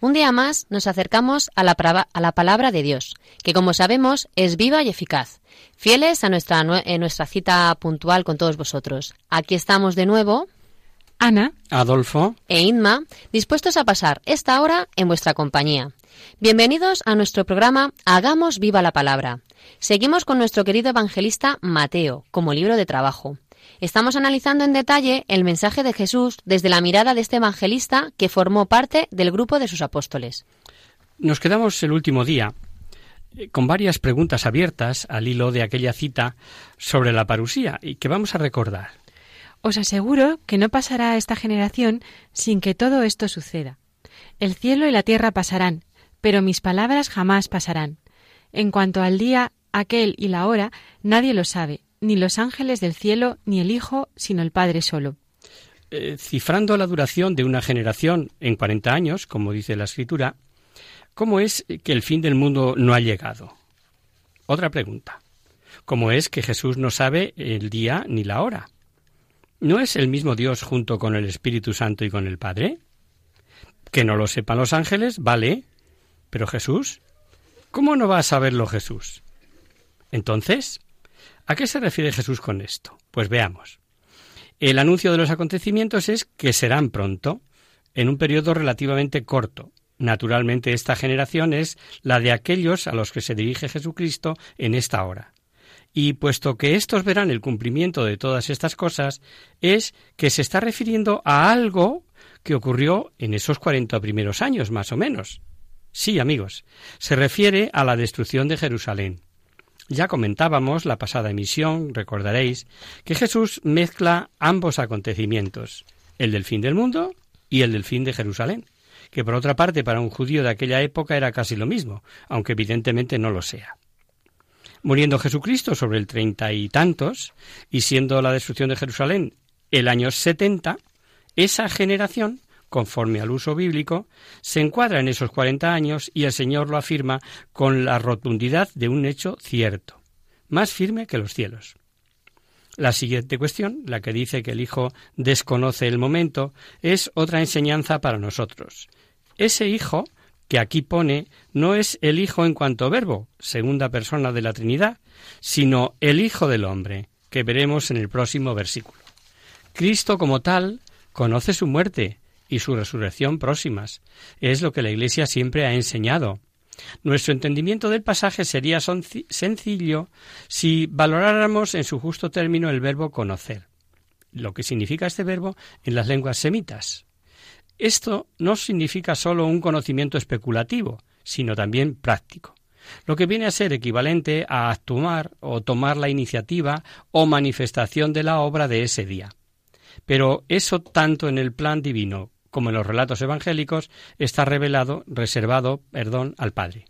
un día más nos acercamos a la, prava- a la palabra de Dios, que como sabemos es viva y eficaz. Fieles a nuestra, nue- eh, nuestra cita puntual con todos vosotros. Aquí estamos de nuevo, Ana, Adolfo, e Inma, dispuestos a pasar esta hora en vuestra compañía. Bienvenidos a nuestro programa Hagamos viva la palabra. Seguimos con nuestro querido evangelista Mateo como libro de trabajo. Estamos analizando en detalle el mensaje de Jesús desde la mirada de este evangelista que formó parte del grupo de sus apóstoles. nos quedamos el último día eh, con varias preguntas abiertas al hilo de aquella cita sobre la parusía y que vamos a recordar. os aseguro que no pasará esta generación sin que todo esto suceda. El cielo y la tierra pasarán, pero mis palabras jamás pasarán. En cuanto al día, aquel y la hora, nadie lo sabe, ni los ángeles del cielo, ni el Hijo, sino el Padre solo. Eh, cifrando la duración de una generación en 40 años, como dice la escritura, ¿cómo es que el fin del mundo no ha llegado? Otra pregunta. ¿Cómo es que Jesús no sabe el día ni la hora? ¿No es el mismo Dios junto con el Espíritu Santo y con el Padre? Que no lo sepan los ángeles, vale. Pero Jesús, ¿cómo no va a saberlo Jesús? Entonces, ¿a qué se refiere Jesús con esto? Pues veamos. El anuncio de los acontecimientos es que serán pronto, en un periodo relativamente corto. Naturalmente, esta generación es la de aquellos a los que se dirige Jesucristo en esta hora. Y puesto que estos verán el cumplimiento de todas estas cosas, es que se está refiriendo a algo que ocurrió en esos cuarenta primeros años, más o menos. Sí, amigos, se refiere a la destrucción de Jerusalén. Ya comentábamos la pasada emisión, recordaréis, que Jesús mezcla ambos acontecimientos, el del fin del mundo y el del fin de Jerusalén, que por otra parte para un judío de aquella época era casi lo mismo, aunque evidentemente no lo sea. Muriendo Jesucristo sobre el treinta y tantos, y siendo la destrucción de Jerusalén el año setenta, esa generación, conforme al uso bíblico, se encuadra en esos cuarenta años y el Señor lo afirma con la rotundidad de un hecho cierto, más firme que los cielos. La siguiente cuestión, la que dice que el Hijo desconoce el momento, es otra enseñanza para nosotros. Ese Hijo que aquí pone no es el Hijo en cuanto verbo, segunda persona de la Trinidad, sino el Hijo del hombre, que veremos en el próximo versículo. Cristo como tal conoce su muerte y su resurrección próximas. Es lo que la Iglesia siempre ha enseñado. Nuestro entendimiento del pasaje sería sencillo si valoráramos en su justo término el verbo conocer, lo que significa este verbo en las lenguas semitas. Esto no significa solo un conocimiento especulativo, sino también práctico, lo que viene a ser equivalente a actuar o tomar la iniciativa o manifestación de la obra de ese día. Pero eso tanto en el plan divino como en los relatos evangélicos está revelado, reservado, perdón, al Padre.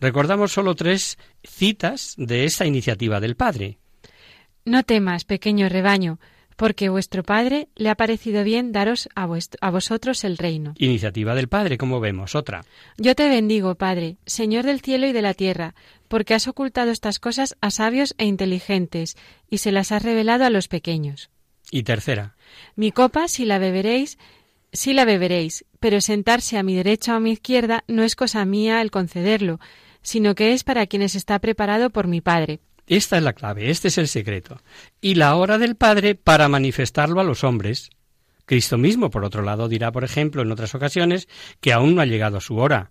Recordamos solo tres citas de esta iniciativa del Padre. No temas, pequeño rebaño, porque vuestro Padre le ha parecido bien daros a, a vosotros el reino. Iniciativa del Padre, como vemos, otra. Yo te bendigo, Padre, Señor del cielo y de la tierra, porque has ocultado estas cosas a sabios e inteligentes, y se las has revelado a los pequeños. Y tercera. Mi copa, si la beberéis, sí la beberéis, pero sentarse a mi derecha o a mi izquierda no es cosa mía el concederlo, sino que es para quienes está preparado por mi Padre. Esta es la clave, este es el secreto. Y la hora del Padre para manifestarlo a los hombres. Cristo mismo, por otro lado, dirá, por ejemplo, en otras ocasiones, que aún no ha llegado su hora.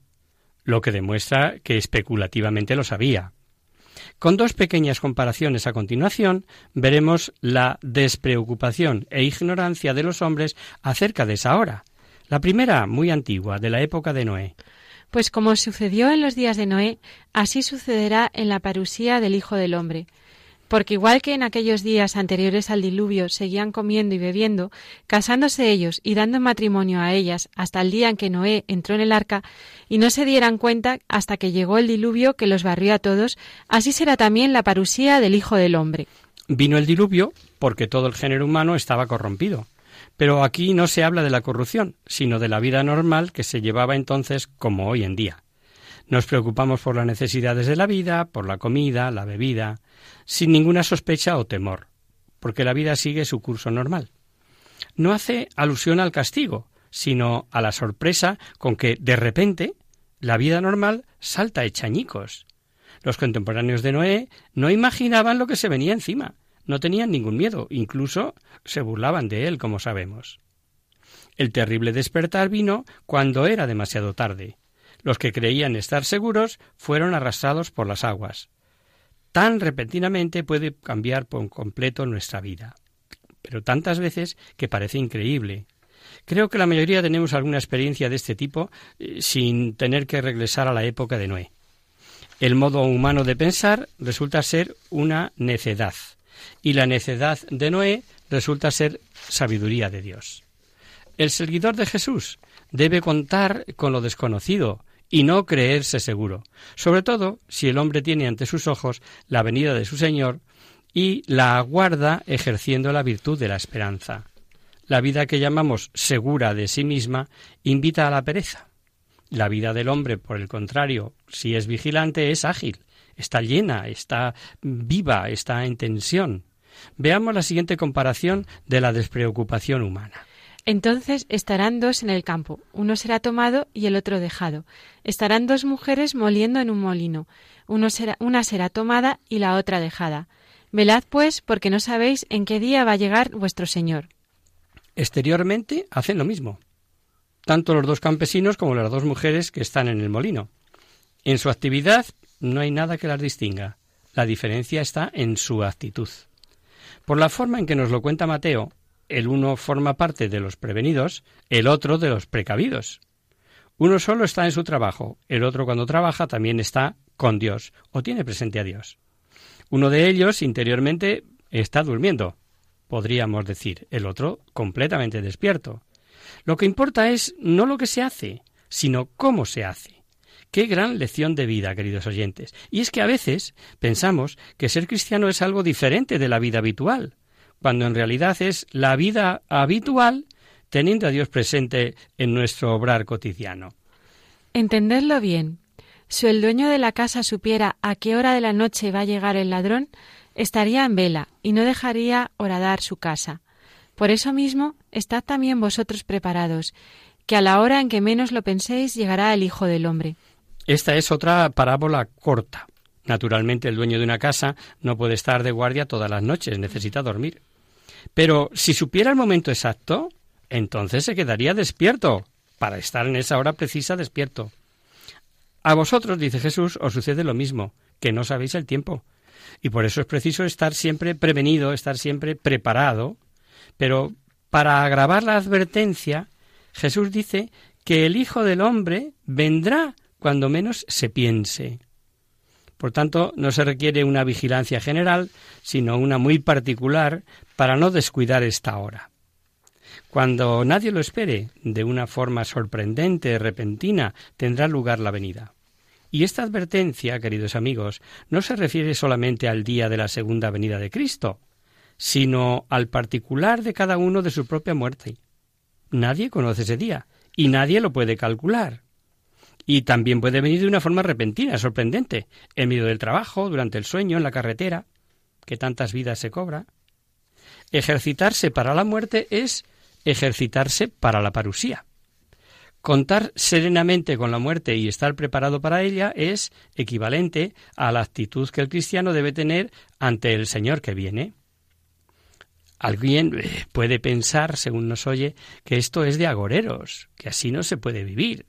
lo que demuestra que especulativamente lo sabía. Con dos pequeñas comparaciones a continuación, veremos la despreocupación e ignorancia de los hombres acerca de esa hora. La primera, muy antigua, de la época de Noé. Pues como sucedió en los días de Noé, así sucederá en la parusía del Hijo del Hombre. Porque igual que en aquellos días anteriores al diluvio seguían comiendo y bebiendo, casándose ellos y dando matrimonio a ellas hasta el día en que Noé entró en el arca, y no se dieran cuenta hasta que llegó el diluvio que los barrió a todos, así será también la parusía del Hijo del Hombre. Vino el diluvio porque todo el género humano estaba corrompido. Pero aquí no se habla de la corrupción, sino de la vida normal que se llevaba entonces como hoy en día. Nos preocupamos por las necesidades de la vida, por la comida, la bebida, sin ninguna sospecha o temor, porque la vida sigue su curso normal. No hace alusión al castigo, sino a la sorpresa con que, de repente, la vida normal salta hecha añicos. Los contemporáneos de Noé no imaginaban lo que se venía encima, no tenían ningún miedo, incluso se burlaban de él, como sabemos. El terrible despertar vino cuando era demasiado tarde. Los que creían estar seguros fueron arrastrados por las aguas tan repentinamente puede cambiar por completo nuestra vida. Pero tantas veces que parece increíble. Creo que la mayoría tenemos alguna experiencia de este tipo eh, sin tener que regresar a la época de Noé. El modo humano de pensar resulta ser una necedad, y la necedad de Noé resulta ser sabiduría de Dios. El seguidor de Jesús debe contar con lo desconocido, y no creerse seguro, sobre todo si el hombre tiene ante sus ojos la venida de su Señor y la aguarda ejerciendo la virtud de la esperanza. La vida que llamamos segura de sí misma invita a la pereza. La vida del hombre, por el contrario, si es vigilante, es ágil, está llena, está viva, está en tensión. Veamos la siguiente comparación de la despreocupación humana. Entonces estarán dos en el campo, uno será tomado y el otro dejado. Estarán dos mujeres moliendo en un molino, uno será, una será tomada y la otra dejada. Velad pues, porque no sabéis en qué día va a llegar vuestro Señor. Exteriormente hacen lo mismo, tanto los dos campesinos como las dos mujeres que están en el molino. En su actividad no hay nada que las distinga. La diferencia está en su actitud. Por la forma en que nos lo cuenta Mateo, el uno forma parte de los prevenidos, el otro de los precavidos. Uno solo está en su trabajo, el otro cuando trabaja también está con Dios o tiene presente a Dios. Uno de ellos interiormente está durmiendo, podríamos decir, el otro completamente despierto. Lo que importa es no lo que se hace, sino cómo se hace. Qué gran lección de vida, queridos oyentes. Y es que a veces pensamos que ser cristiano es algo diferente de la vida habitual cuando en realidad es la vida habitual teniendo a Dios presente en nuestro obrar cotidiano. Entendedlo bien. Si el dueño de la casa supiera a qué hora de la noche va a llegar el ladrón, estaría en vela y no dejaría horadar su casa. Por eso mismo, estad también vosotros preparados, que a la hora en que menos lo penséis llegará el Hijo del Hombre. Esta es otra parábola corta. Naturalmente, el dueño de una casa no puede estar de guardia todas las noches, necesita dormir. Pero si supiera el momento exacto, entonces se quedaría despierto, para estar en esa hora precisa despierto. A vosotros, dice Jesús, os sucede lo mismo, que no sabéis el tiempo. Y por eso es preciso estar siempre prevenido, estar siempre preparado. Pero para agravar la advertencia, Jesús dice que el Hijo del Hombre vendrá cuando menos se piense. Por tanto, no se requiere una vigilancia general, sino una muy particular para no descuidar esta hora. Cuando nadie lo espere, de una forma sorprendente, repentina, tendrá lugar la venida. Y esta advertencia, queridos amigos, no se refiere solamente al día de la segunda venida de Cristo, sino al particular de cada uno de su propia muerte. Nadie conoce ese día, y nadie lo puede calcular. Y también puede venir de una forma repentina, sorprendente, en medio del trabajo, durante el sueño, en la carretera, que tantas vidas se cobra. Ejercitarse para la muerte es ejercitarse para la parusía. Contar serenamente con la muerte y estar preparado para ella es equivalente a la actitud que el cristiano debe tener ante el Señor que viene. Alguien eh, puede pensar, según nos oye, que esto es de agoreros, que así no se puede vivir.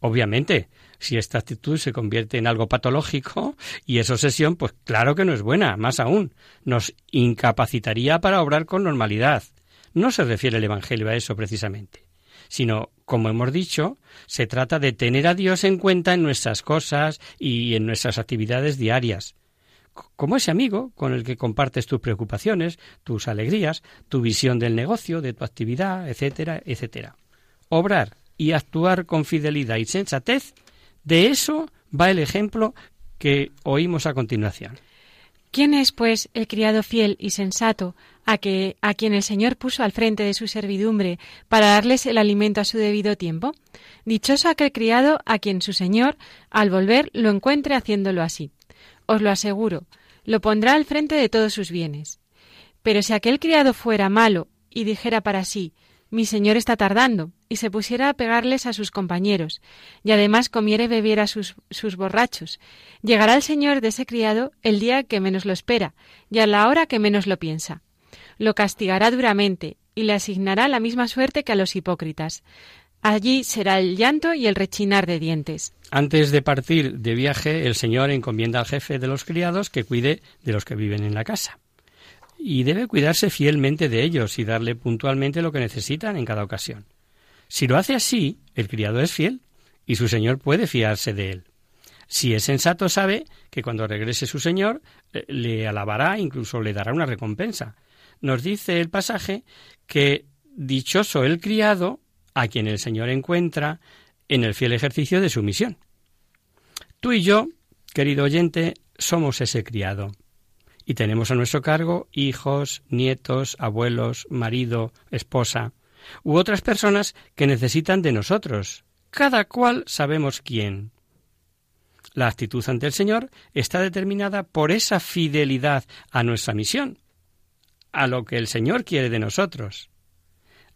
Obviamente, Si esta actitud se convierte en algo patológico y es obsesión, pues claro que no es buena, más aún, nos incapacitaría para obrar con normalidad. No se refiere el Evangelio a eso precisamente, sino, como hemos dicho, se trata de tener a Dios en cuenta en nuestras cosas y en nuestras actividades diarias, como ese amigo con el que compartes tus preocupaciones, tus alegrías, tu visión del negocio, de tu actividad, etcétera, etcétera. Obrar y actuar con fidelidad y sensatez, de eso va el ejemplo que oímos a continuación. ¿Quién es, pues, el criado fiel y sensato a, que, a quien el Señor puso al frente de su servidumbre para darles el alimento a su debido tiempo? Dichoso aquel criado a quien su Señor, al volver, lo encuentre haciéndolo así os lo aseguro, lo pondrá al frente de todos sus bienes. Pero si aquel criado fuera malo y dijera para sí, mi señor está tardando, y se pusiera a pegarles a sus compañeros, y además comiera y bebiera sus, sus borrachos, llegará el señor de ese criado el día que menos lo espera, y a la hora que menos lo piensa. Lo castigará duramente, y le asignará la misma suerte que a los hipócritas. Allí será el llanto y el rechinar de dientes. Antes de partir de viaje, el Señor encomienda al jefe de los criados que cuide de los que viven en la casa. Y debe cuidarse fielmente de ellos y darle puntualmente lo que necesitan en cada ocasión. Si lo hace así, el criado es fiel y su Señor puede fiarse de él. Si es sensato, sabe que cuando regrese su Señor eh, le alabará, incluso le dará una recompensa. Nos dice el pasaje que dichoso el criado a quien el Señor encuentra en el fiel ejercicio de su misión. Tú y yo, querido oyente, somos ese criado. Y tenemos a nuestro cargo hijos, nietos, abuelos, marido, esposa, u otras personas que necesitan de nosotros. Cada cual sabemos quién. La actitud ante el Señor está determinada por esa fidelidad a nuestra misión, a lo que el Señor quiere de nosotros.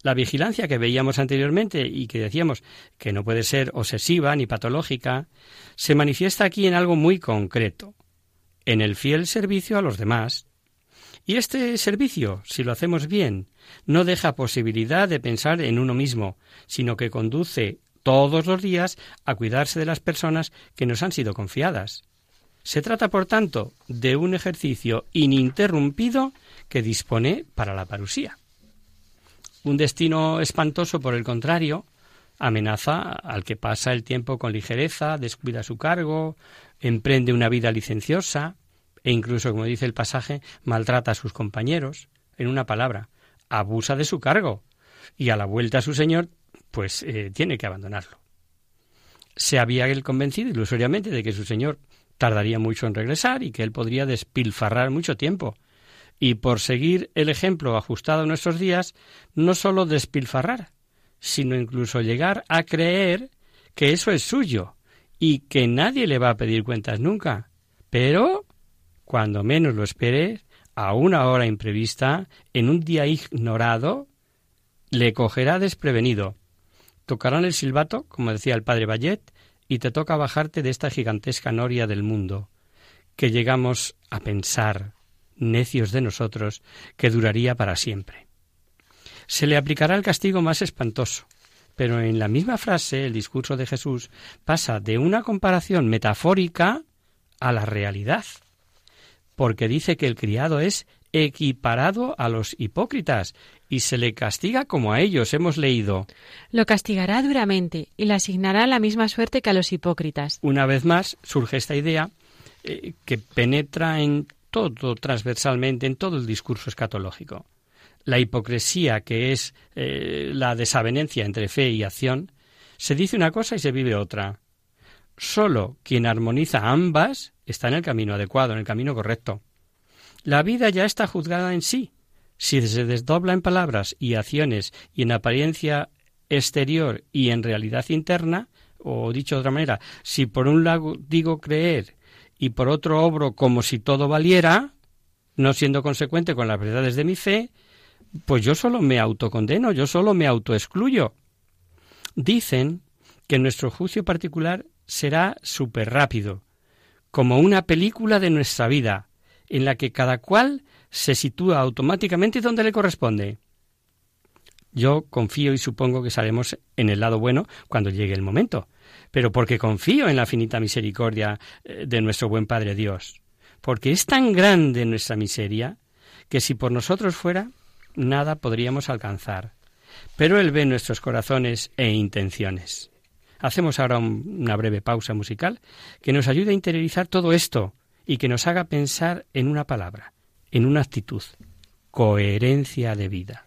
La vigilancia que veíamos anteriormente y que decíamos que no puede ser obsesiva ni patológica, se manifiesta aquí en algo muy concreto, en el fiel servicio a los demás. Y este servicio, si lo hacemos bien, no deja posibilidad de pensar en uno mismo, sino que conduce todos los días a cuidarse de las personas que nos han sido confiadas. Se trata, por tanto, de un ejercicio ininterrumpido que dispone para la parusía. Un destino espantoso, por el contrario, amenaza al que pasa el tiempo con ligereza, descuida su cargo, emprende una vida licenciosa e incluso, como dice el pasaje, maltrata a sus compañeros. En una palabra, abusa de su cargo y a la vuelta a su señor, pues eh, tiene que abandonarlo. Se había él convencido ilusoriamente de que su señor tardaría mucho en regresar y que él podría despilfarrar mucho tiempo y por seguir el ejemplo ajustado a nuestros días, no sólo despilfarrar, sino incluso llegar a creer que eso es suyo y que nadie le va a pedir cuentas nunca. Pero, cuando menos lo espere, a una hora imprevista, en un día ignorado, le cogerá desprevenido. Tocarán el silbato, como decía el padre Bayet, y te toca bajarte de esta gigantesca noria del mundo, que llegamos a pensar, necios de nosotros, que duraría para siempre. Se le aplicará el castigo más espantoso, pero en la misma frase el discurso de Jesús pasa de una comparación metafórica a la realidad, porque dice que el criado es equiparado a los hipócritas y se le castiga como a ellos hemos leído. Lo castigará duramente y le asignará la misma suerte que a los hipócritas. Una vez más surge esta idea eh, que penetra en todo transversalmente en todo el discurso escatológico. La hipocresía, que es eh, la desavenencia entre fe y acción, se dice una cosa y se vive otra. Solo quien armoniza ambas está en el camino adecuado, en el camino correcto. La vida ya está juzgada en sí. Si se desdobla en palabras y acciones y en apariencia exterior y en realidad interna, o dicho de otra manera, si por un lado digo creer y por otro obro como si todo valiera, no siendo consecuente con las verdades de mi fe, pues yo solo me autocondeno, yo solo me autoexcluyo. Dicen que nuestro juicio particular será súper rápido, como una película de nuestra vida, en la que cada cual se sitúa automáticamente donde le corresponde. Yo confío y supongo que estaremos en el lado bueno cuando llegue el momento, pero porque confío en la finita misericordia eh, de nuestro buen Padre Dios, porque es tan grande nuestra miseria que si por nosotros fuera, nada podríamos alcanzar. Pero Él ve nuestros corazones e intenciones. Hacemos ahora una breve pausa musical que nos ayude a interiorizar todo esto y que nos haga pensar en una palabra, en una actitud, coherencia de vida.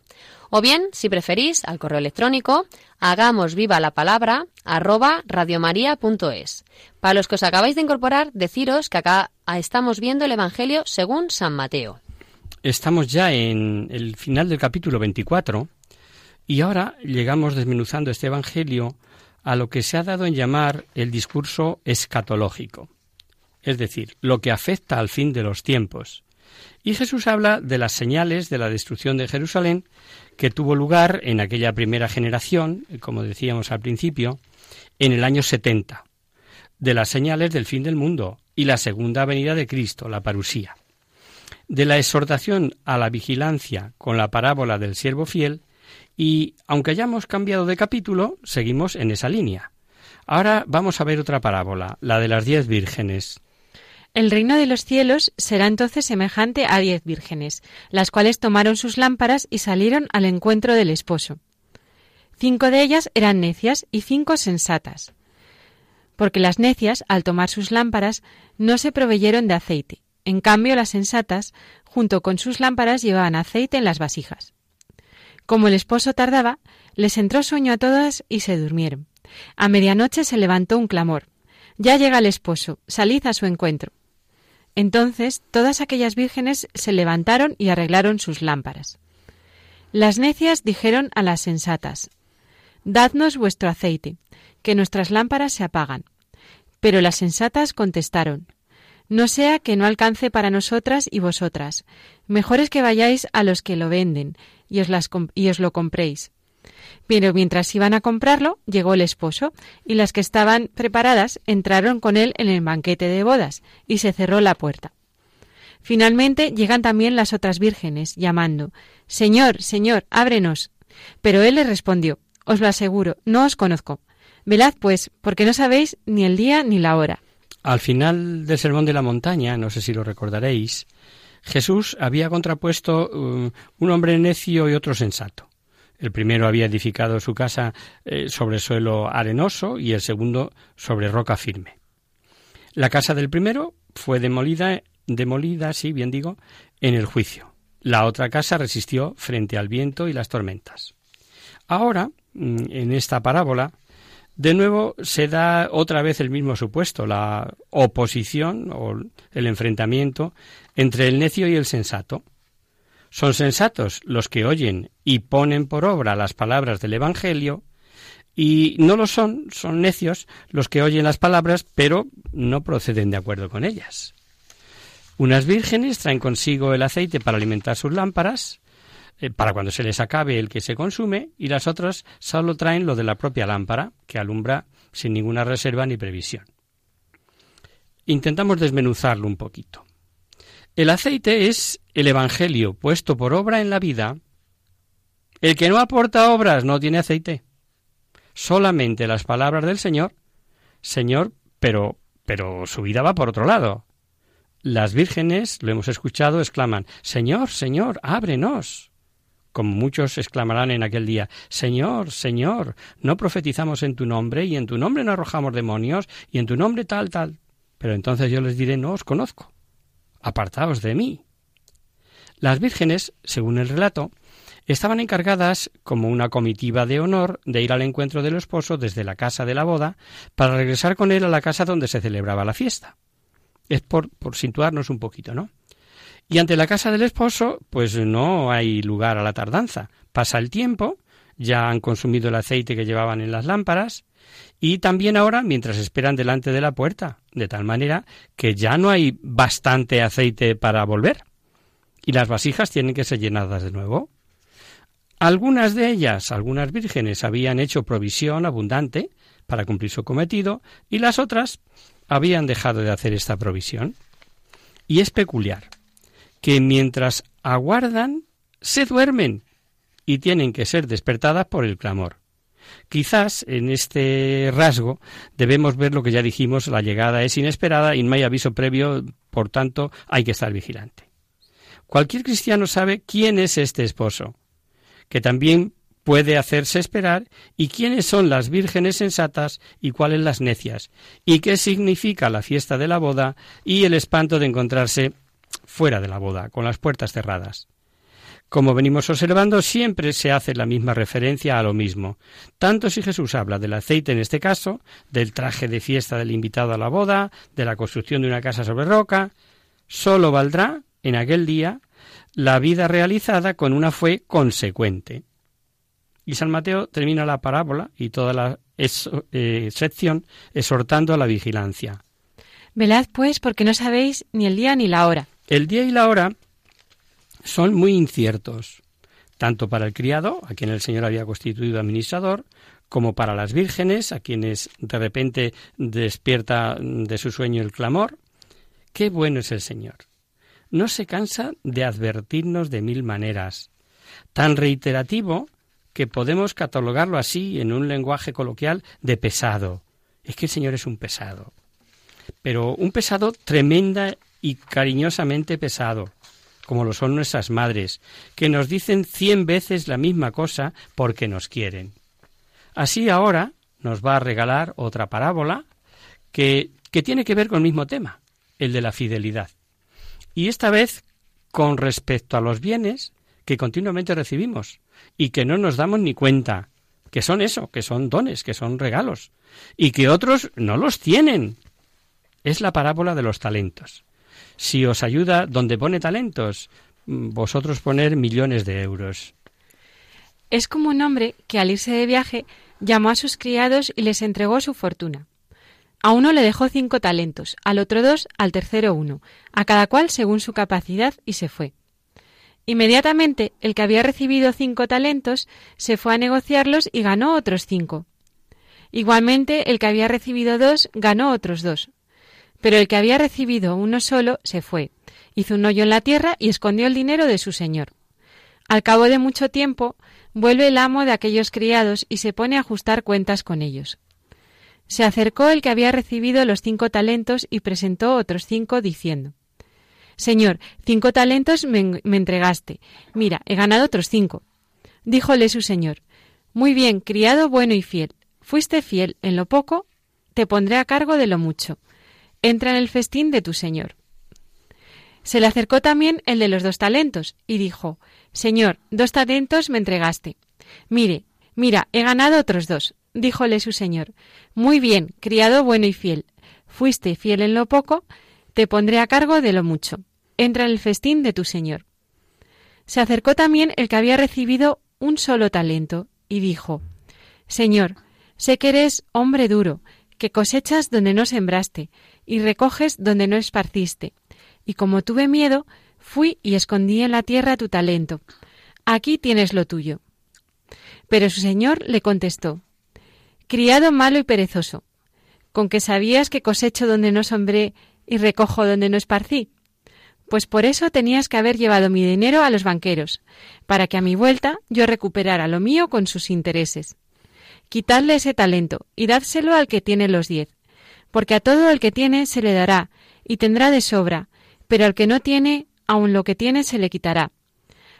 O bien, si preferís, al correo electrónico, hagamos viva la palabra arroba radiomaria.es. Para los que os acabáis de incorporar, deciros que acá estamos viendo el Evangelio según San Mateo. Estamos ya en el final del capítulo 24 y ahora llegamos desmenuzando este Evangelio a lo que se ha dado en llamar el discurso escatológico, es decir, lo que afecta al fin de los tiempos. Y Jesús habla de las señales de la destrucción de Jerusalén que tuvo lugar en aquella primera generación, como decíamos al principio, en el año 70, de las señales del fin del mundo y la segunda venida de Cristo, la parusía, de la exhortación a la vigilancia con la parábola del siervo fiel y, aunque hayamos cambiado de capítulo, seguimos en esa línea. Ahora vamos a ver otra parábola, la de las diez vírgenes. El reino de los cielos será entonces semejante a diez vírgenes, las cuales tomaron sus lámparas y salieron al encuentro del esposo. Cinco de ellas eran necias y cinco sensatas. Porque las necias, al tomar sus lámparas, no se proveyeron de aceite. En cambio, las sensatas, junto con sus lámparas, llevaban aceite en las vasijas. Como el esposo tardaba, les entró sueño a todas y se durmieron. A medianoche se levantó un clamor. Ya llega el esposo, salid a su encuentro. Entonces todas aquellas vírgenes se levantaron y arreglaron sus lámparas. Las necias dijeron a las sensatas, Dadnos vuestro aceite, que nuestras lámparas se apagan. Pero las sensatas contestaron, No sea que no alcance para nosotras y vosotras. Mejor es que vayáis a los que lo venden y os, y os lo compréis. Pero mientras iban a comprarlo, llegó el esposo, y las que estaban preparadas entraron con él en el banquete de bodas, y se cerró la puerta. Finalmente llegan también las otras vírgenes, llamando Señor, Señor, ábrenos. Pero él les respondió Os lo aseguro, no os conozco. Velad, pues, porque no sabéis ni el día ni la hora. Al final del Sermón de la Montaña, no sé si lo recordaréis, Jesús había contrapuesto uh, un hombre necio y otro sensato. El primero había edificado su casa eh, sobre suelo arenoso y el segundo sobre roca firme. La casa del primero fue demolida, demolida, sí, bien digo, en el juicio. La otra casa resistió frente al viento y las tormentas. Ahora, mm, en esta parábola, de nuevo se da otra vez el mismo supuesto, la oposición o el enfrentamiento entre el necio y el sensato. Son sensatos los que oyen y ponen por obra las palabras del Evangelio, y no lo son, son necios los que oyen las palabras, pero no proceden de acuerdo con ellas. Unas vírgenes traen consigo el aceite para alimentar sus lámparas, eh, para cuando se les acabe el que se consume, y las otras solo traen lo de la propia lámpara, que alumbra sin ninguna reserva ni previsión. Intentamos desmenuzarlo un poquito. El aceite es el Evangelio puesto por obra en la vida. El que no aporta obras no tiene aceite. Solamente las palabras del Señor, Señor, pero, pero su vida va por otro lado. Las vírgenes, lo hemos escuchado, exclaman, Señor, Señor, ábrenos. Como muchos exclamarán en aquel día, Señor, Señor, no profetizamos en tu nombre, y en tu nombre no arrojamos demonios, y en tu nombre tal, tal. Pero entonces yo les diré, no os conozco apartaos de mí. Las vírgenes, según el relato, estaban encargadas, como una comitiva de honor, de ir al encuentro del esposo desde la casa de la boda para regresar con él a la casa donde se celebraba la fiesta. Es por, por situarnos un poquito, ¿no? Y ante la casa del esposo, pues no hay lugar a la tardanza. Pasa el tiempo, ya han consumido el aceite que llevaban en las lámparas, y también ahora mientras esperan delante de la puerta, de tal manera que ya no hay bastante aceite para volver y las vasijas tienen que ser llenadas de nuevo. Algunas de ellas, algunas vírgenes, habían hecho provisión abundante para cumplir su cometido y las otras habían dejado de hacer esta provisión. Y es peculiar que mientras aguardan, se duermen y tienen que ser despertadas por el clamor. Quizás en este rasgo debemos ver lo que ya dijimos, la llegada es inesperada y no hay aviso previo, por tanto hay que estar vigilante. Cualquier cristiano sabe quién es este esposo, que también puede hacerse esperar y quiénes son las vírgenes sensatas y cuáles las necias, y qué significa la fiesta de la boda y el espanto de encontrarse fuera de la boda, con las puertas cerradas. Como venimos observando, siempre se hace la misma referencia a lo mismo. Tanto si Jesús habla del aceite en este caso, del traje de fiesta del invitado a la boda, de la construcción de una casa sobre roca, sólo valdrá en aquel día la vida realizada con una fe consecuente. Y San Mateo termina la parábola y toda la eh, sección exhortando a la vigilancia. Velad pues porque no sabéis ni el día ni la hora. El día y la hora son muy inciertos, tanto para el criado, a quien el Señor había constituido administrador, como para las vírgenes, a quienes de repente despierta de su sueño el clamor. Qué bueno es el Señor. No se cansa de advertirnos de mil maneras, tan reiterativo que podemos catalogarlo así en un lenguaje coloquial de pesado. Es que el Señor es un pesado. Pero un pesado tremenda y cariñosamente pesado como lo son nuestras madres, que nos dicen cien veces la misma cosa porque nos quieren. Así ahora nos va a regalar otra parábola que, que tiene que ver con el mismo tema, el de la fidelidad. Y esta vez con respecto a los bienes que continuamente recibimos y que no nos damos ni cuenta, que son eso, que son dones, que son regalos, y que otros no los tienen. Es la parábola de los talentos. Si os ayuda donde pone talentos, mm, vosotros poner millones de euros. Es como un hombre que al irse de viaje llamó a sus criados y les entregó su fortuna. A uno le dejó cinco talentos, al otro dos, al tercero uno, a cada cual según su capacidad, y se fue. Inmediatamente el que había recibido cinco talentos se fue a negociarlos y ganó otros cinco. Igualmente el que había recibido dos ganó otros dos. Pero el que había recibido uno solo se fue, hizo un hoyo en la tierra y escondió el dinero de su señor. Al cabo de mucho tiempo, vuelve el amo de aquellos criados y se pone a ajustar cuentas con ellos. Se acercó el que había recibido los cinco talentos y presentó otros cinco, diciendo Señor, cinco talentos me, me entregaste. Mira, he ganado otros cinco. Díjole su señor Muy bien, criado bueno y fiel. Fuiste fiel en lo poco, te pondré a cargo de lo mucho entra en el festín de tu señor. Se le acercó también el de los dos talentos, y dijo Señor, dos talentos me entregaste. Mire, mira, he ganado otros dos. Díjole su señor Muy bien, criado bueno y fiel. Fuiste fiel en lo poco, te pondré a cargo de lo mucho. Entra en el festín de tu señor. Se acercó también el que había recibido un solo talento, y dijo Señor, sé que eres hombre duro, que cosechas donde no sembraste, y recoges donde no esparciste. Y como tuve miedo, fui y escondí en la tierra tu talento. Aquí tienes lo tuyo. Pero su señor le contestó Criado malo y perezoso, con que sabías que cosecho donde no sembré y recojo donde no esparcí. Pues por eso tenías que haber llevado mi dinero a los banqueros, para que a mi vuelta yo recuperara lo mío con sus intereses. Quitadle ese talento y dádselo al que tiene los diez porque a todo el que tiene se le dará, y tendrá de sobra, pero al que no tiene, aun lo que tiene se le quitará.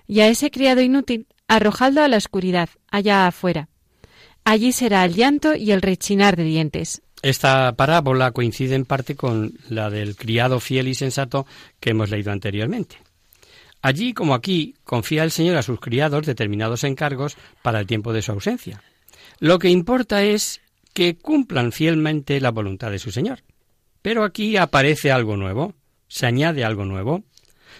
Y a ese criado inútil, arrojadlo a la oscuridad, allá afuera. Allí será el llanto y el rechinar de dientes. Esta parábola coincide en parte con la del criado fiel y sensato que hemos leído anteriormente. Allí, como aquí, confía el Señor a sus criados determinados encargos para el tiempo de su ausencia. Lo que importa es que cumplan fielmente la voluntad de su Señor. Pero aquí aparece algo nuevo, se añade algo nuevo.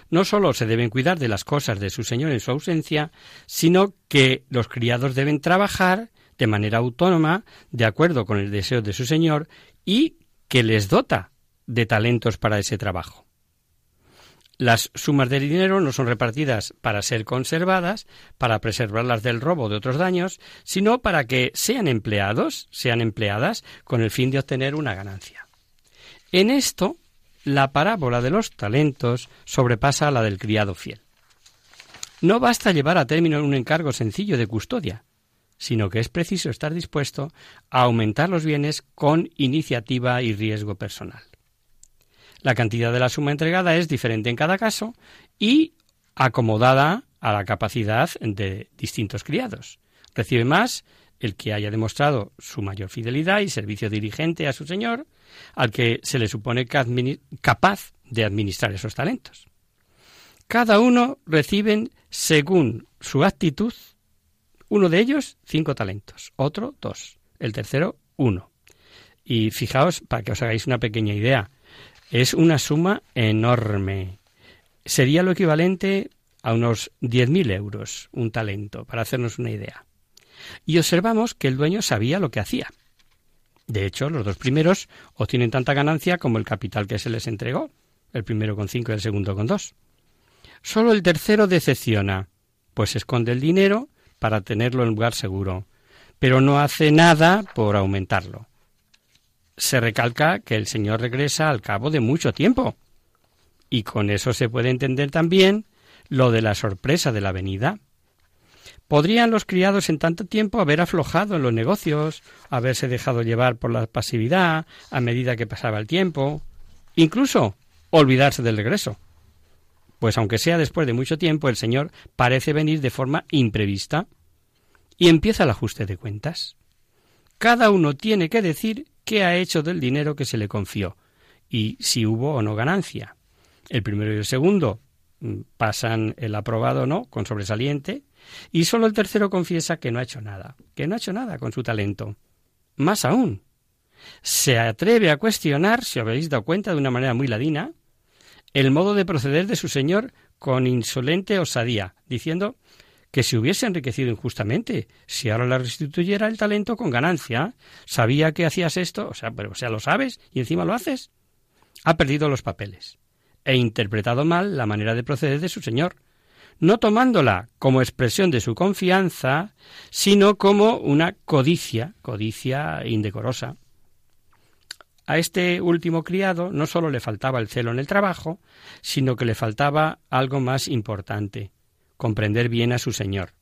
No sólo se deben cuidar de las cosas de su Señor en su ausencia, sino que los criados deben trabajar de manera autónoma, de acuerdo con el deseo de su Señor, y que les dota de talentos para ese trabajo. Las sumas del dinero no son repartidas para ser conservadas, para preservarlas del robo de otros daños, sino para que sean empleados, sean empleadas con el fin de obtener una ganancia. En esto, la parábola de los talentos sobrepasa a la del criado fiel. No basta llevar a término un encargo sencillo de custodia, sino que es preciso estar dispuesto a aumentar los bienes con iniciativa y riesgo personal. La cantidad de la suma entregada es diferente en cada caso y acomodada a la capacidad de distintos criados. Recibe más el que haya demostrado su mayor fidelidad y servicio dirigente a su señor, al que se le supone capaz de administrar esos talentos. Cada uno reciben según su actitud, uno de ellos cinco talentos, otro dos, el tercero uno. Y fijaos, para que os hagáis una pequeña idea, es una suma enorme. Sería lo equivalente a unos 10.000 euros un talento, para hacernos una idea. Y observamos que el dueño sabía lo que hacía. De hecho, los dos primeros obtienen tanta ganancia como el capital que se les entregó, el primero con cinco y el segundo con dos. Solo el tercero decepciona, pues esconde el dinero para tenerlo en lugar seguro, pero no hace nada por aumentarlo. Se recalca que el Señor regresa al cabo de mucho tiempo, y con eso se puede entender también lo de la sorpresa de la venida. ¿Podrían los criados en tanto tiempo haber aflojado en los negocios, haberse dejado llevar por la pasividad a medida que pasaba el tiempo, incluso olvidarse del regreso? Pues aunque sea después de mucho tiempo, el Señor parece venir de forma imprevista y empieza el ajuste de cuentas. Cada uno tiene que decir qué ha hecho del dinero que se le confió y si hubo o no ganancia. El primero y el segundo mm, pasan el aprobado o no con sobresaliente y solo el tercero confiesa que no ha hecho nada, que no ha hecho nada con su talento. Más aún, se atreve a cuestionar, si habéis dado cuenta de una manera muy ladina, el modo de proceder de su señor con insolente osadía, diciendo que se hubiese enriquecido injustamente si ahora le restituyera el talento con ganancia. Sabía que hacías esto, o sea, o sea, lo sabes y encima lo haces. Ha perdido los papeles e interpretado mal la manera de proceder de su señor, no tomándola como expresión de su confianza, sino como una codicia, codicia indecorosa. A este último criado no sólo le faltaba el celo en el trabajo, sino que le faltaba algo más importante, comprender bien a su señor.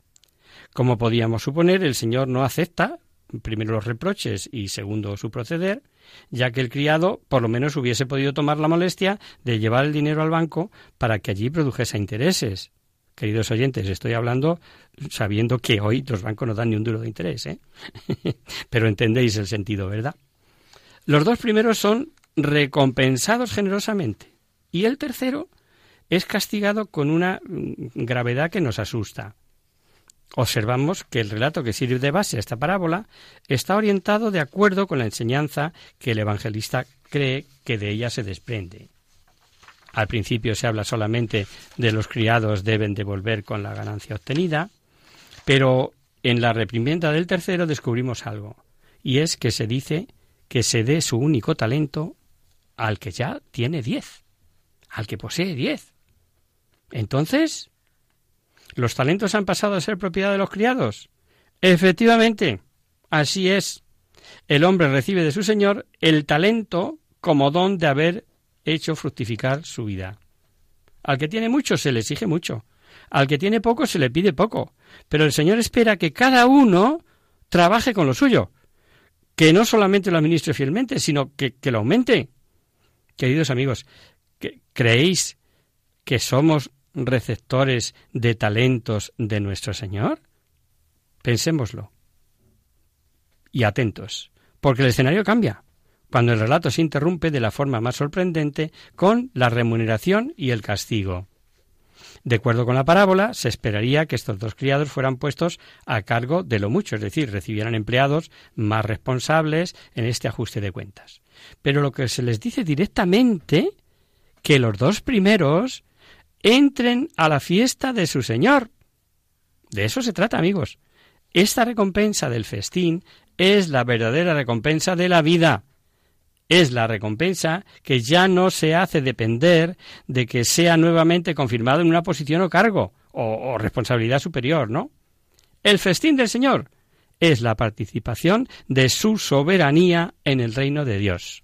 Como podíamos suponer, el señor no acepta, primero los reproches y segundo su proceder, ya que el criado por lo menos hubiese podido tomar la molestia de llevar el dinero al banco para que allí produjese intereses. Queridos oyentes, estoy hablando sabiendo que hoy los bancos no dan ni un duro de interés, ¿eh? pero entendéis el sentido, ¿verdad? Los dos primeros son recompensados generosamente y el tercero es castigado con una mm, gravedad que nos asusta. Observamos que el relato que sirve de base a esta parábola está orientado de acuerdo con la enseñanza que el evangelista cree que de ella se desprende. Al principio se habla solamente de los criados deben devolver con la ganancia obtenida, pero en la reprimenda del tercero descubrimos algo, y es que se dice que se dé su único talento al que ya tiene diez, al que posee diez. Entonces, ¿Los talentos han pasado a ser propiedad de los criados? Efectivamente, así es. El hombre recibe de su Señor el talento como don de haber hecho fructificar su vida. Al que tiene mucho se le exige mucho, al que tiene poco se le pide poco, pero el Señor espera que cada uno trabaje con lo suyo, que no solamente lo administre fielmente, sino que, que lo aumente. Queridos amigos, ¿creéis que somos receptores de talentos de nuestro Señor? Pensémoslo. Y atentos, porque el escenario cambia, cuando el relato se interrumpe de la forma más sorprendente con la remuneración y el castigo. De acuerdo con la parábola, se esperaría que estos dos criados fueran puestos a cargo de lo mucho, es decir, recibieran empleados más responsables en este ajuste de cuentas. Pero lo que se les dice directamente, que los dos primeros entren a la fiesta de su Señor. De eso se trata, amigos. Esta recompensa del festín es la verdadera recompensa de la vida. Es la recompensa que ya no se hace depender de que sea nuevamente confirmado en una posición o cargo o, responsabilidad superior, ¿no? El festín del Señor es la participación de su soberanía en el reino de Dios.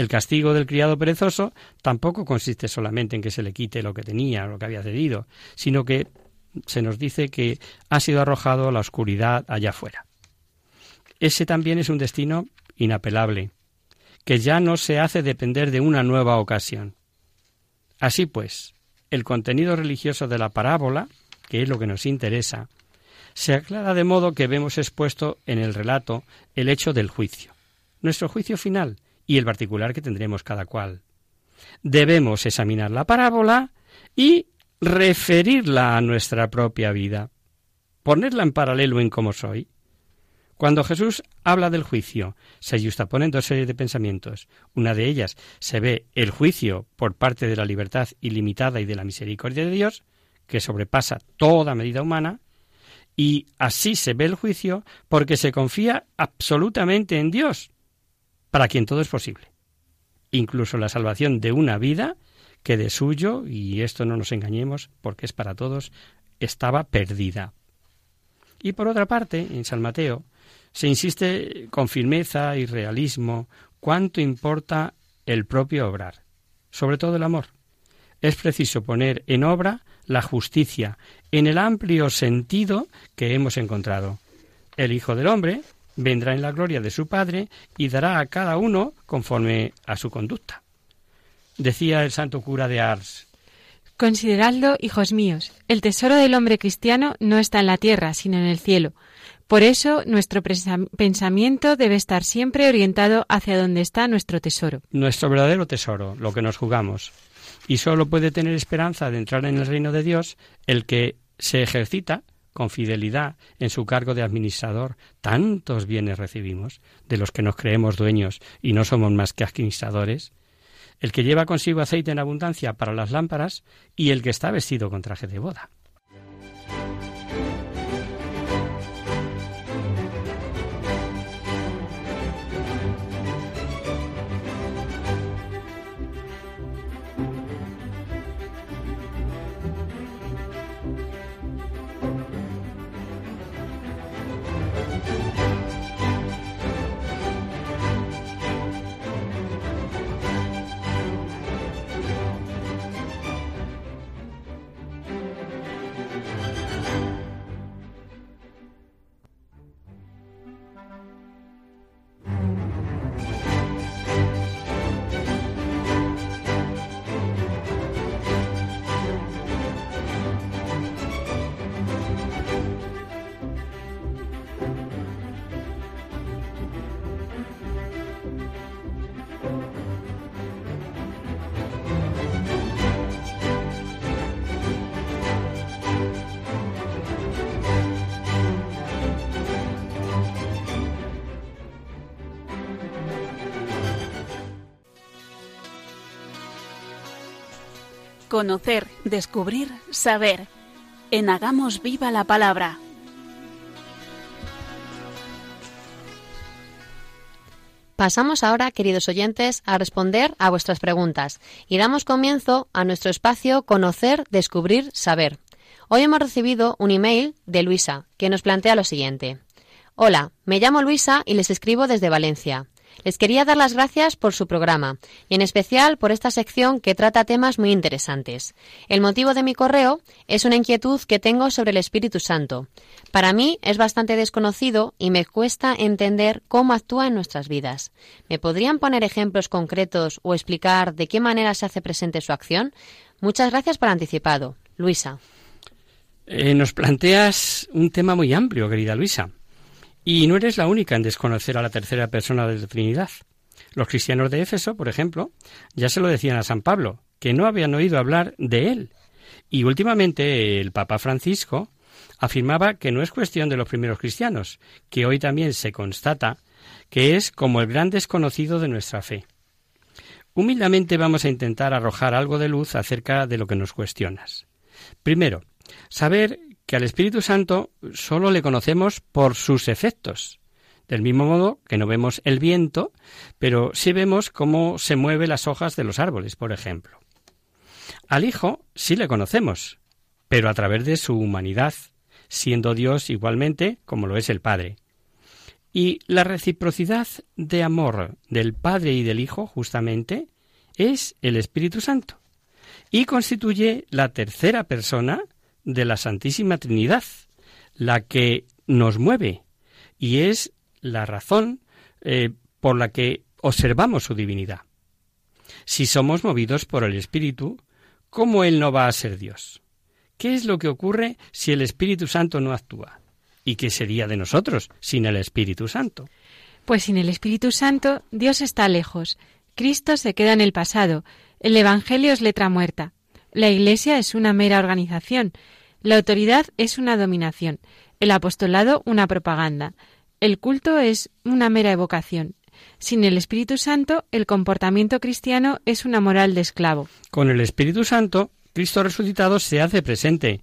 El castigo del criado perezoso tampoco consiste solamente en que se le quite lo que tenía, lo que había cedido, sino que se nos dice que ha sido arrojado a la oscuridad allá afuera. Ese también es un destino inapelable, que ya no se hace depender de una nueva ocasión. Así pues, el contenido religioso de la parábola, que es lo que nos interesa, se aclara de modo que vemos expuesto en el relato el hecho del juicio, nuestro juicio final y el particular que tendremos cada cual. Debemos examinar la parábola y referirla a nuestra propia vida, ponerla en paralelo en cómo soy. Cuando Jesús habla del juicio, se justaponen dos series de pensamientos. Una de ellas se ve el juicio por parte de la libertad ilimitada y de la misericordia de Dios, que sobrepasa toda medida humana, y así se ve el juicio porque se confía absolutamente en Dios, para quien todo es posible. Incluso la salvación de una vida que de suyo, y esto no nos engañemos porque es para todos, estaba perdida. Y por otra parte, en San Mateo, se insiste con firmeza y realismo cuánto importa el propio obrar, sobre todo el amor. Es preciso poner en obra la justicia en el amplio sentido que hemos encontrado. El Hijo del Hombre vendrá en la gloria de su Padre y dará a cada uno conforme a su conducta. Decía el santo cura de Ars. Consideradlo, hijos míos, el tesoro del hombre cristiano no está en la tierra, sino en el cielo. Por eso nuestro pensamiento debe estar siempre orientado hacia donde está nuestro tesoro. Nuestro verdadero tesoro, lo que nos jugamos. Y solo puede tener esperanza de entrar en el reino de Dios el que se ejercita con fidelidad en su cargo de administrador. Tantos bienes recibimos, de los que nos creemos dueños y no somos más que administradores el que lleva consigo aceite en abundancia para las lámparas y el que está vestido con traje de boda. Conocer, descubrir, saber. En Hagamos Viva la Palabra. Pasamos ahora, queridos oyentes, a responder a vuestras preguntas y damos comienzo a nuestro espacio Conocer, Descubrir, Saber. Hoy hemos recibido un email de Luisa que nos plantea lo siguiente. Hola, me llamo Luisa y les escribo desde Valencia. Les quería dar las gracias por su programa y en especial por esta sección que trata temas muy interesantes. El motivo de mi correo es una inquietud que tengo sobre el Espíritu Santo. Para mí es bastante desconocido y me cuesta entender cómo actúa en nuestras vidas. ¿Me podrían poner ejemplos concretos o explicar de qué manera se hace presente su acción? Muchas gracias por anticipado. Luisa. Eh, nos planteas un tema muy amplio, querida Luisa. Y no eres la única en desconocer a la tercera persona de la Trinidad. Los cristianos de Éfeso, por ejemplo, ya se lo decían a San Pablo, que no habían oído hablar de él. Y últimamente el Papa Francisco afirmaba que no es cuestión de los primeros cristianos, que hoy también se constata que es como el gran desconocido de nuestra fe. Humildemente vamos a intentar arrojar algo de luz acerca de lo que nos cuestionas. Primero, saber que al Espíritu Santo solo le conocemos por sus efectos. Del mismo modo que no vemos el viento, pero sí vemos cómo se mueven las hojas de los árboles, por ejemplo. Al Hijo sí le conocemos, pero a través de su humanidad, siendo Dios igualmente como lo es el Padre. Y la reciprocidad de amor del Padre y del Hijo, justamente, es el Espíritu Santo, y constituye la tercera persona de la Santísima Trinidad, la que nos mueve y es la razón eh, por la que observamos su divinidad. Si somos movidos por el Espíritu, ¿cómo Él no va a ser Dios? ¿Qué es lo que ocurre si el Espíritu Santo no actúa? ¿Y qué sería de nosotros sin el Espíritu Santo? Pues sin el Espíritu Santo, Dios está lejos. Cristo se queda en el pasado. El Evangelio es letra muerta. La Iglesia es una mera organización. La autoridad es una dominación. El apostolado una propaganda. El culto es una mera evocación. Sin el Espíritu Santo, el comportamiento cristiano es una moral de esclavo. Con el Espíritu Santo, Cristo resucitado se hace presente.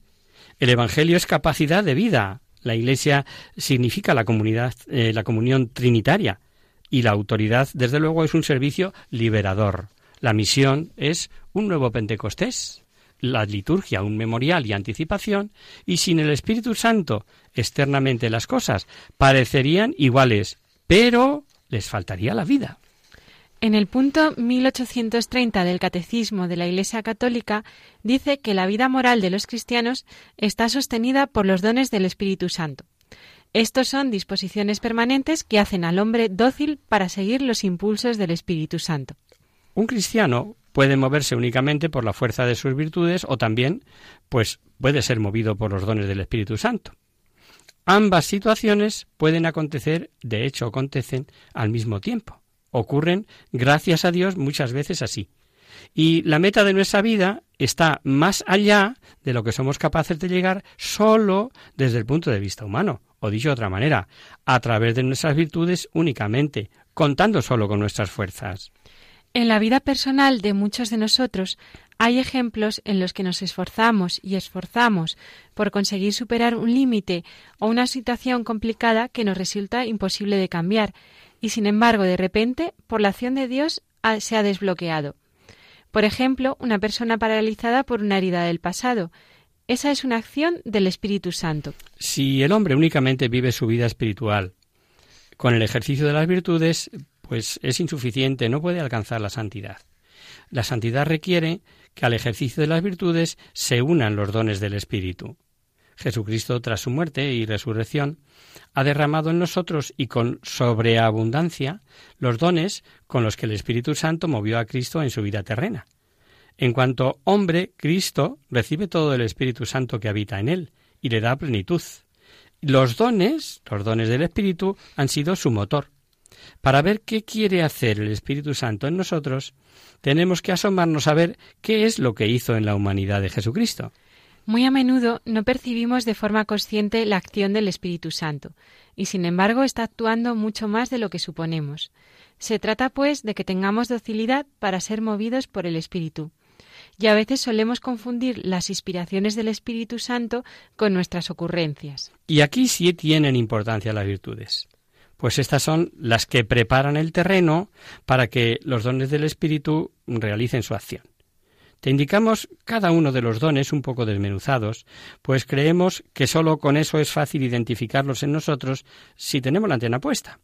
El Evangelio es capacidad de vida. La Iglesia significa la comunidad, eh, la comunión trinitaria. Y la autoridad, desde luego, es un servicio liberador. La misión es un nuevo Pentecostés, la liturgia un memorial y anticipación, y sin el Espíritu Santo externamente las cosas parecerían iguales, pero les faltaría la vida. En el punto 1830 del Catecismo de la Iglesia Católica dice que la vida moral de los cristianos está sostenida por los dones del Espíritu Santo. Estos son disposiciones permanentes que hacen al hombre dócil para seguir los impulsos del Espíritu Santo. Un cristiano puede moverse únicamente por la fuerza de sus virtudes o también, pues, puede ser movido por los dones del Espíritu Santo. Ambas situaciones pueden acontecer, de hecho acontecen al mismo tiempo ocurren, gracias a Dios, muchas veces así. Y la meta de nuestra vida está más allá de lo que somos capaces de llegar solo desde el punto de vista humano, o dicho de otra manera, a través de nuestras virtudes únicamente, contando solo con nuestras fuerzas. En la vida personal de muchos de nosotros hay ejemplos en los que nos esforzamos y esforzamos por conseguir superar un límite o una situación complicada que nos resulta imposible de cambiar, y sin embargo de repente, por la acción de Dios, se ha desbloqueado. Por ejemplo, una persona paralizada por una herida del pasado. Esa es una acción del Espíritu Santo. Si el hombre únicamente vive su vida espiritual con el ejercicio de las virtudes, pues es insuficiente, no puede alcanzar la santidad. La santidad requiere que al ejercicio de las virtudes se unan los dones del Espíritu. Jesucristo, tras su muerte y resurrección, ha derramado en nosotros y con sobreabundancia los dones con los que el Espíritu Santo movió a Cristo en su vida terrena. En cuanto hombre, Cristo recibe todo el Espíritu Santo que habita en él y le da plenitud. Los dones, los dones del Espíritu, han sido su motor. Para ver qué quiere hacer el Espíritu Santo en nosotros, tenemos que asomarnos a ver qué es lo que hizo en la humanidad de Jesucristo. Muy a menudo no percibimos de forma consciente la acción del Espíritu Santo, y sin embargo está actuando mucho más de lo que suponemos. Se trata, pues, de que tengamos docilidad para ser movidos por el Espíritu. Y a veces solemos confundir las inspiraciones del Espíritu Santo con nuestras ocurrencias. Y aquí sí tienen importancia las virtudes, pues estas son las que preparan el terreno para que los dones del Espíritu realicen su acción. Te indicamos cada uno de los dones un poco desmenuzados, pues creemos que sólo con eso es fácil identificarlos en nosotros si tenemos la antena puesta.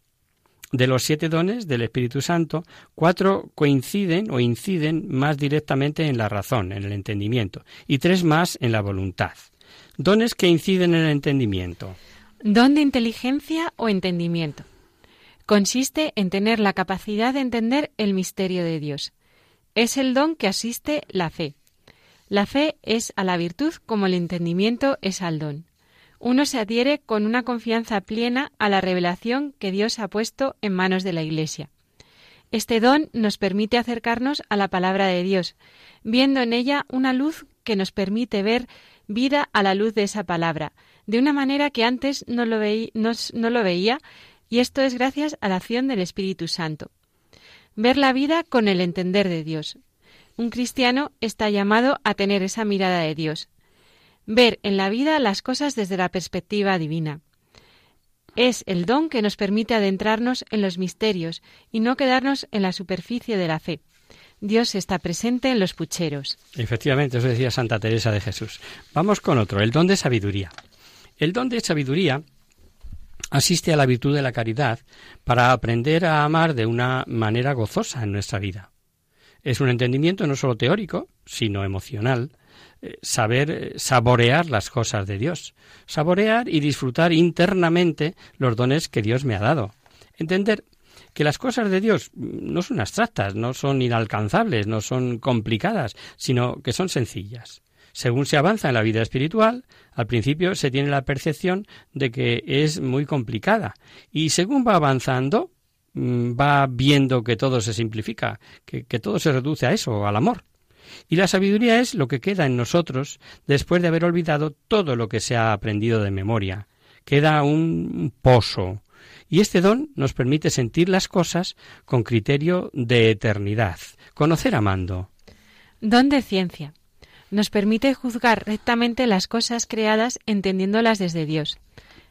De los siete dones del Espíritu Santo, cuatro coinciden o inciden más directamente en la razón, en el entendimiento, y tres más en la voluntad. Dones que inciden en el entendimiento. Don de inteligencia o entendimiento. Consiste en tener la capacidad de entender el misterio de Dios. Es el don que asiste la fe. La fe es a la virtud como el entendimiento es al don. Uno se adhiere con una confianza plena a la revelación que Dios ha puesto en manos de la Iglesia. Este don nos permite acercarnos a la palabra de Dios, viendo en ella una luz que nos permite ver vida a la luz de esa palabra, de una manera que antes no lo, no lo veía, y esto es gracias a la acción del Espíritu Santo ver la vida con el entender de Dios. Un cristiano está llamado a tener esa mirada de Dios, ver en la vida las cosas desde la perspectiva divina. Es el don que nos permite adentrarnos en los misterios y no quedarnos en la superficie de la fe. Dios está presente en los pucheros. Efectivamente, eso decía Santa Teresa de Jesús. Vamos con otro, el don de sabiduría. El don de sabiduría asiste a la virtud de la caridad para aprender a amar de una manera gozosa en nuestra vida. Es un entendimiento no solo teórico, sino emocional, eh, saber eh, saborear las cosas de Dios, saborear y disfrutar internamente los dones que Dios me ha dado. Entender que las cosas de Dios no son abstractas, no son inalcanzables, no son complicadas, sino que son sencillas. Según se avanza en la vida espiritual, al principio se tiene la percepción de que es muy complicada y según va avanzando, mm, va viendo que todo se simplifica, que, que todo se reduce a eso, al amor. Y la sabiduría es lo que queda en nosotros después de haber olvidado todo lo que se ha aprendido de memoria. Queda un pozo, y este don nos permite sentir las cosas con criterio de eternidad, conocer amando. Don de ciencia. Nos permite juzgar rectamente las cosas creadas entendiéndolas desde Dios,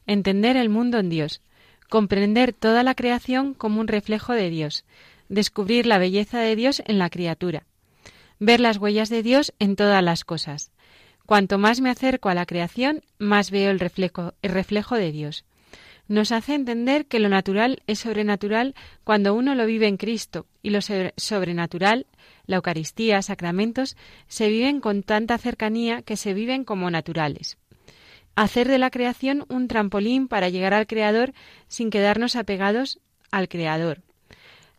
entender el mundo en Dios, comprender toda la creación como un reflejo de Dios, descubrir la belleza de Dios en la criatura, ver las huellas de Dios en todas las cosas. Cuanto más me acerco a la creación, más veo el reflejo, el reflejo de Dios nos hace entender que lo natural es sobrenatural cuando uno lo vive en Cristo y lo sobrenatural, la Eucaristía, sacramentos, se viven con tanta cercanía que se viven como naturales. Hacer de la creación un trampolín para llegar al Creador sin quedarnos apegados al Creador.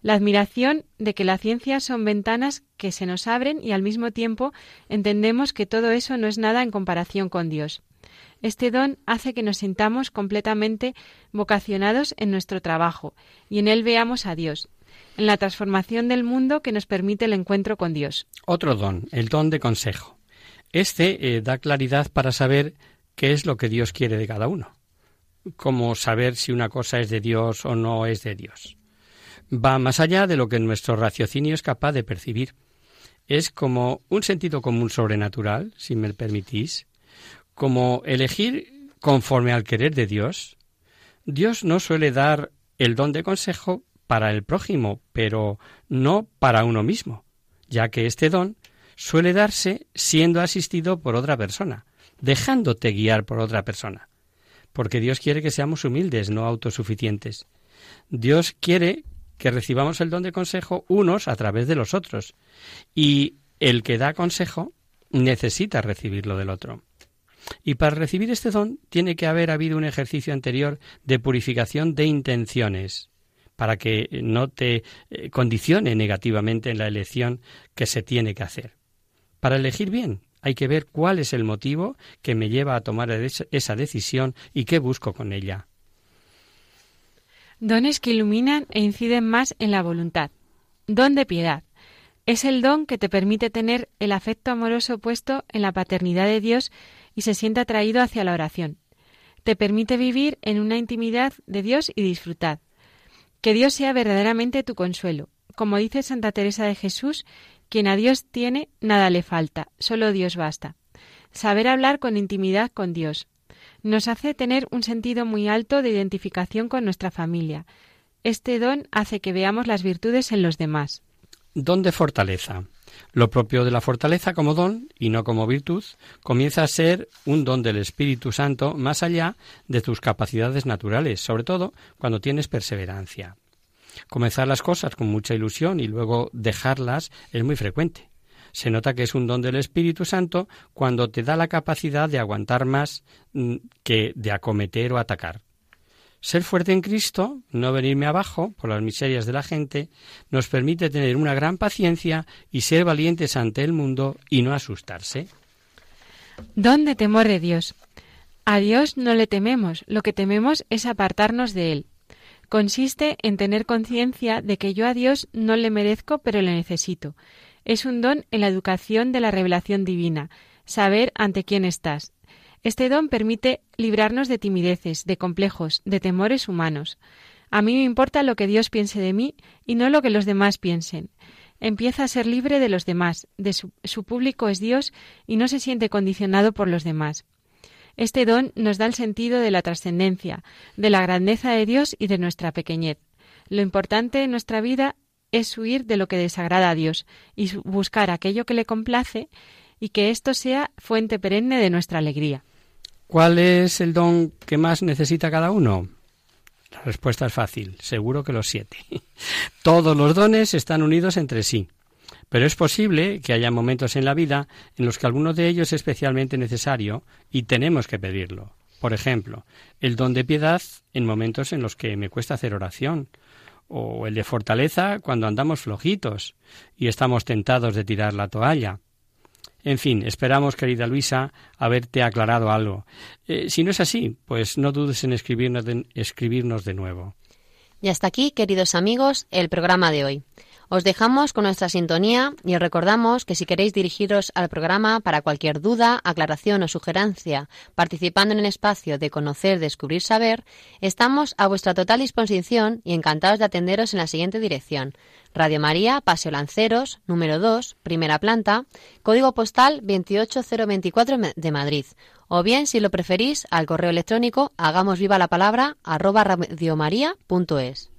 La admiración de que la ciencia son ventanas que se nos abren y al mismo tiempo entendemos que todo eso no es nada en comparación con Dios. Este don hace que nos sintamos completamente vocacionados en nuestro trabajo y en él veamos a Dios, en la transformación del mundo que nos permite el encuentro con Dios. Otro don, el don de consejo. Este eh, da claridad para saber qué es lo que Dios quiere de cada uno, cómo saber si una cosa es de Dios o no es de Dios. Va más allá de lo que nuestro raciocinio es capaz de percibir. Es como un sentido común sobrenatural, si me permitís, como elegir conforme al querer de Dios, Dios no suele dar el don de consejo para el prójimo, pero no para uno mismo, ya que este don suele darse siendo asistido por otra persona, dejándote guiar por otra persona, porque Dios quiere que seamos humildes, no autosuficientes. Dios quiere que recibamos el don de consejo unos a través de los otros, y el que da consejo necesita recibirlo del otro. Y para recibir este don tiene que haber habido un ejercicio anterior de purificación de intenciones para que no te eh, condicione negativamente en la elección que se tiene que hacer. Para elegir bien hay que ver cuál es el motivo que me lleva a tomar esa decisión y qué busco con ella. Dones que iluminan e inciden más en la voluntad. Don de piedad. Es el don que te permite tener el afecto amoroso puesto en la paternidad de Dios y se siente atraído hacia la oración. Te permite vivir en una intimidad de Dios y disfrutar. Que Dios sea verdaderamente tu consuelo. Como dice Santa Teresa de Jesús, quien a Dios tiene, nada le falta, solo Dios basta. Saber hablar con intimidad con Dios. Nos hace tener un sentido muy alto de identificación con nuestra familia. Este don hace que veamos las virtudes en los demás. Don de fortaleza. Lo propio de la fortaleza como don y no como virtud comienza a ser un don del Espíritu Santo más allá de tus capacidades naturales, sobre todo cuando tienes perseverancia. Comenzar las cosas con mucha ilusión y luego dejarlas es muy frecuente. Se nota que es un don del Espíritu Santo cuando te da la capacidad de aguantar más mm, que de acometer o atacar. Ser fuerte en Cristo, no venirme abajo por las miserias de la gente, nos permite tener una gran paciencia y ser valientes ante el mundo y no asustarse. Don de temor de Dios. A Dios no le tememos, lo que tememos es apartarnos de Él. Consiste en tener conciencia de que yo a Dios no le merezco, pero le necesito. Es un don en la educación de la revelación divina, saber ante quién estás, este don permite librarnos de timideces, de complejos, de temores humanos. A mí me importa lo que Dios piense de mí y no lo que los demás piensen. Empieza a ser libre de los demás, de su, su público es Dios y no se siente condicionado por los demás. Este don nos da el sentido de la trascendencia, de la grandeza de Dios y de nuestra pequeñez. Lo importante en nuestra vida es huir de lo que desagrada a Dios y buscar aquello que le complace y que esto sea fuente perenne de nuestra alegría. ¿Cuál es el don que más necesita cada uno? La respuesta es fácil, seguro que los siete. Todos los dones están unidos entre sí, Pero es posible que haya momentos en la vida en los que alguno de ellos es especialmente necesario y tenemos que pedirlo. Por ejemplo, el don de piedad en momentos en los que me cuesta hacer oración, o el de fortaleza cuando andamos flojitos y estamos tentados de tirar la toalla. En fin, esperamos, querida Luisa, haberte aclarado algo. Eh, si no es así, pues no dudes en escribirnos de, escribirnos de nuevo. Y hasta aquí, queridos amigos, el programa de hoy. Os dejamos con nuestra sintonía y os recordamos que si queréis dirigiros al programa para cualquier duda, aclaración o sugerencia, participando en el espacio de conocer, descubrir, saber, estamos a vuestra total disposición y encantados de atenderos en la siguiente dirección. Radio María, Paseo Lanceros, número 2, primera planta, código postal 28024 de Madrid. O bien, si lo preferís, al correo electrónico hagamos viva la palabra arroba radiomaria.es.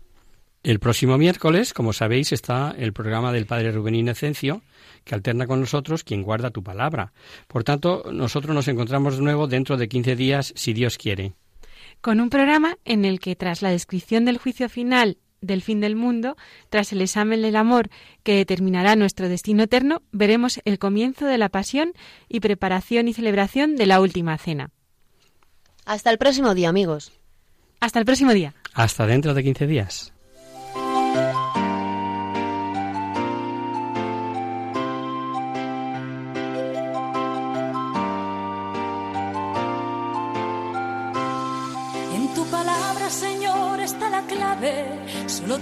El próximo miércoles, como sabéis, está el programa del Padre Rubén Inocencio, que alterna con nosotros quien guarda tu palabra. Por tanto, nosotros nos encontramos de nuevo dentro de 15 días, si Dios quiere. Con un programa en el que, tras la descripción del juicio final del fin del mundo, tras el examen del amor que determinará nuestro destino eterno, veremos el comienzo de la pasión y preparación y celebración de la última cena. Hasta el próximo día, amigos. Hasta el próximo día. Hasta dentro de 15 días.